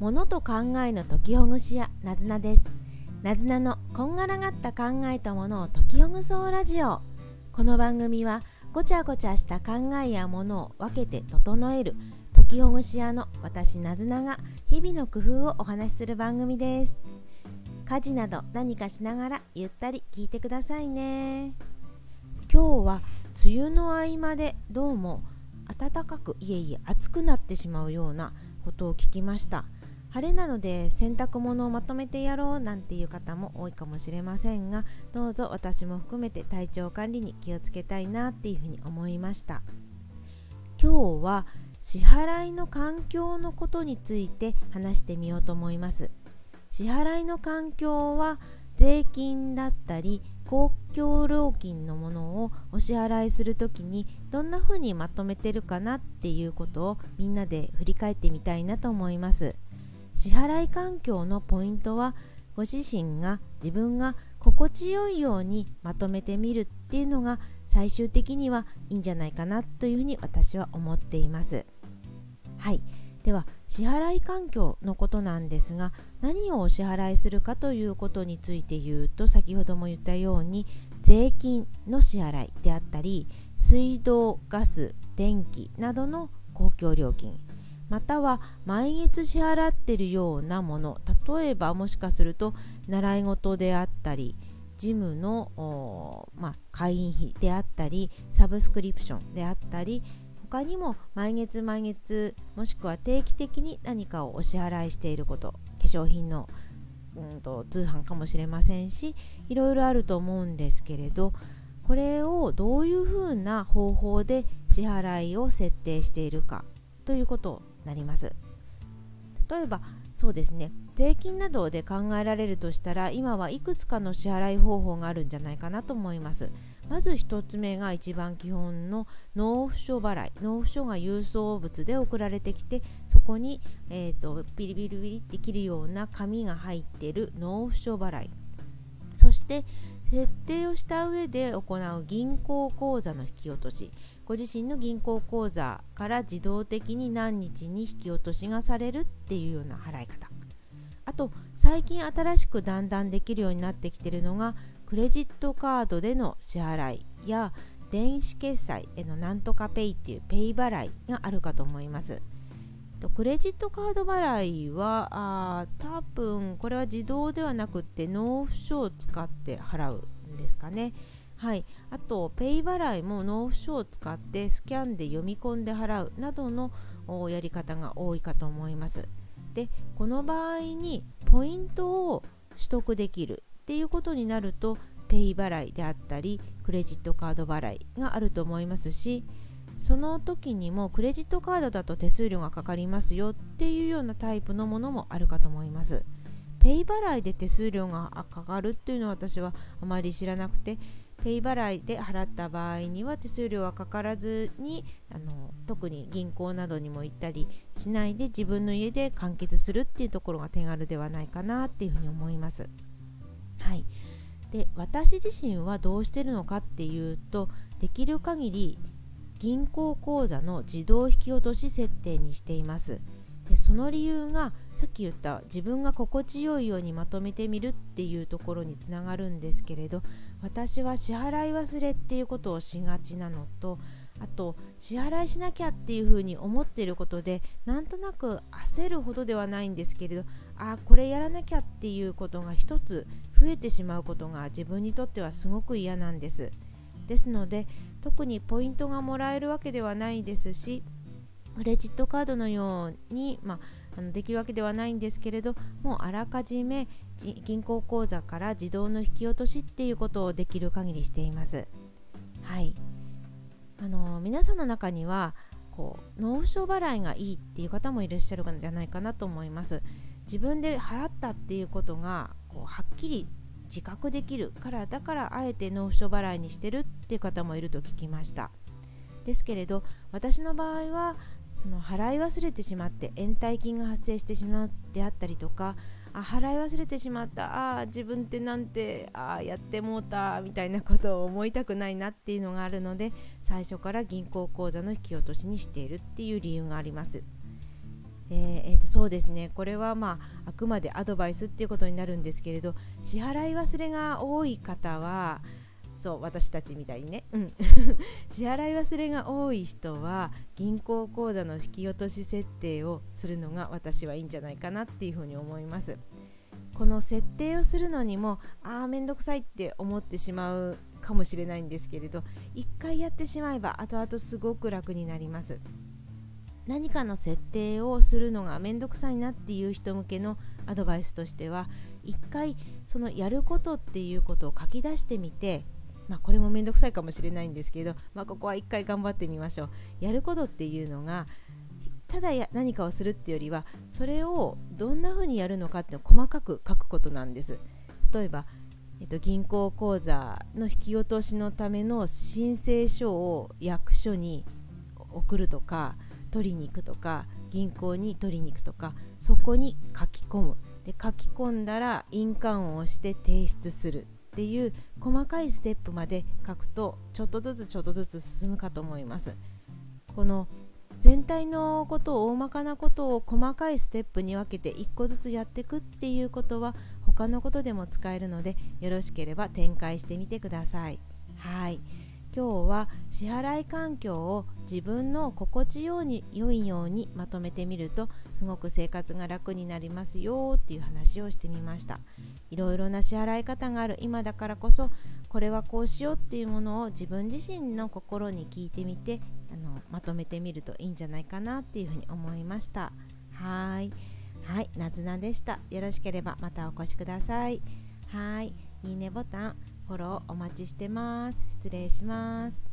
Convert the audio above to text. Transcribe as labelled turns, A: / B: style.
A: 物と考えの解きほぐし屋なずなです。なずなのこんがらがった考えたものを解きほぐそうラジオ。この番組はごちゃごちゃした考えやものを分けて整える解きほぐし屋の私なずなが日々の工夫をお話しする番組です。家事など何かしながらゆったり聞いてくださいね。今日は梅雨の合間でどうも暖かくいえいえ暑くなってしまうようなことを聞きました。晴れなので洗濯物をまとめてやろうなんていう方も多いかもしれませんがどうぞ私も含めて体調管理に気をつけたいなっていうふうに思いました。今日は支払いの環境のことについて話してみようと思います。支払いの環境は税金だったり公共料金のものをお支払いする時にどんな風にまとめてるかなっていうことをみんなで振り返ってみたいなと思います。支払い環境のポイントはご自身が自分が心地よいようにまとめてみるっていうのが最終的にはいいんじゃないかなというふうに私は思っています。はい。では支払い環境のことなんですが何をお支払いするかということについて言うと先ほども言ったように税金の支払いであったり水道ガス電気などの公共料金。または毎月支払ってるようなもの。例えばもしかすると習い事であったりジムの、まあ、会員費であったりサブスクリプションであったり他にも毎月毎月もしくは定期的に何かをお支払いしていること化粧品の、うんと、通販かもしれませんしいろいろあると思うんですけれどこれをどういうふうな方法で支払いを設定しているかということなります。例えばそうですね。税金などで考えられるとしたら今はいくつかの支払い方法があるんじゃないかなと思います。まず1つ目が一番基本の納付書払い。納付書が郵送物で送られてきてそこに、えーと、ビリビリビリって切るような紙が入っている納付書払い。そして設定をした上で行う銀行口座の引き落としご自身の銀行口座から自動的に何日に引き落としがされるっていうような払い方あと最近新しくだんだんできるようになってきてるのがクレジットカードでの支払いや電子決済へのなんとかペイっていうペイ払いがあるかと思います。クレジットカード払いはあ多分これは自動ではなくて納付書を使って払うんですかね。はい、あとペイ払いも納付書を使ってスキャンで読み込んで払うなどのやり方が多いかと思います。でこの場合にポイントを取得できるっていうことになるとペイ払いであったりクレジットカード払いがあると思いますしその時にもクレジットカードだと手数料がかかりますよっていうようなタイプのものもあるかと思います。ペイ払いで手数料がかかるっていうのは私はあまり知らなくてペイ払いで払った場合には手数料はかからずにあの特に銀行などにも行ったりしないで自分の家で完結するっていうところが手軽ではないかなっていうふうに思います。はい、で私自身はどうしてるのかっていうとできる限り銀行口座の自動引き落とし設定にしています。でその理由がさっき言った自分が心地よいようにまとめてみるっていうところにつながるんですけれど私は支払い忘れっていうことをしがちなのとあと支払いしなきゃっていうふうに思っていることでなんとなく焦るほどではないんですけれどああこれやらなきゃっていうことが一つ増えてしまうことが自分にとってはすごく嫌なんですですので特にポイントがもらえるわけではないですしクレジットカードのように、まあ、あのできるわけではないんですけれどもうあらかじめ銀行口座から自動の引き落としっていうことをできる限りしています。はいあの皆さんの中にはこう納付書払いがいいっていう方もいらっしゃるんじゃないかなと思います。自分で払ったっていうことがこうはっきり自覚できるからだからあえて納付書払いにしてるっていう方もいると聞きました。ですけれど私の場合はその払い忘れてしまって延滞金が発生してしまうであったりとかあ払い忘れてしまったあ自分ってなんてあやってもうたみたいなことを思いたくないなっていうのがあるので最初から銀行口座の引き落としにしているっていう理由があります。えーえー、とそうですね。これはまああくまでアドバイスっていうことになるんですけれど支払い忘れが多い方はそう私たちみたいにね、うん、支払い忘れが多い人は銀行口座の引き落とし設定をするのが私はいいんじゃないかなっていうふうに思います。この設定をするのにもああめんどくさいって思ってしまうかもしれないんですけれど一回やってしまえば後々すごく楽になります。何かの設定をするのがめんどくさいなっていう人向けのアドバイスとしては一回そのやることっていうことを書き出してみてまあ、これも面倒くさいかもしれないんですけど、まあ、ここは一回頑張ってみましょう。やることっていうのがただや何かをするっていうよりはそれをどんな風にやるのかっていうのを細かく書くことなんです。例えば、えっと、銀行口座の引き落としのための申請書を役所に送るとか取りに行くとか銀行に取りに行くとかそこに書き込む。で書き込んだら印鑑を押して提出するっていう細かいステップまで書くとちょっとずつちょっとずつ進むかと思います。この全体のことを大まかなことを細かいステップに分けて1個ずつやっていくっていうことは他のことでも使えるのでよろしければ展開してみてください。はい。今日は支払い環境を自分の心地よに良いようにまとめてみるとすごく生活が楽になりますよっていう話をしてみました。いろいろな支払い方がある今だからこそこれはこうしようっていうものを自分自身の心に聞いてみてあのまとめてみるといいんじゃないかなっていうふうに思いました。はい。はい。なずなでした。よろしければまたお越しください。はい。いいねボタン。フォローお待ちしてます。失礼します。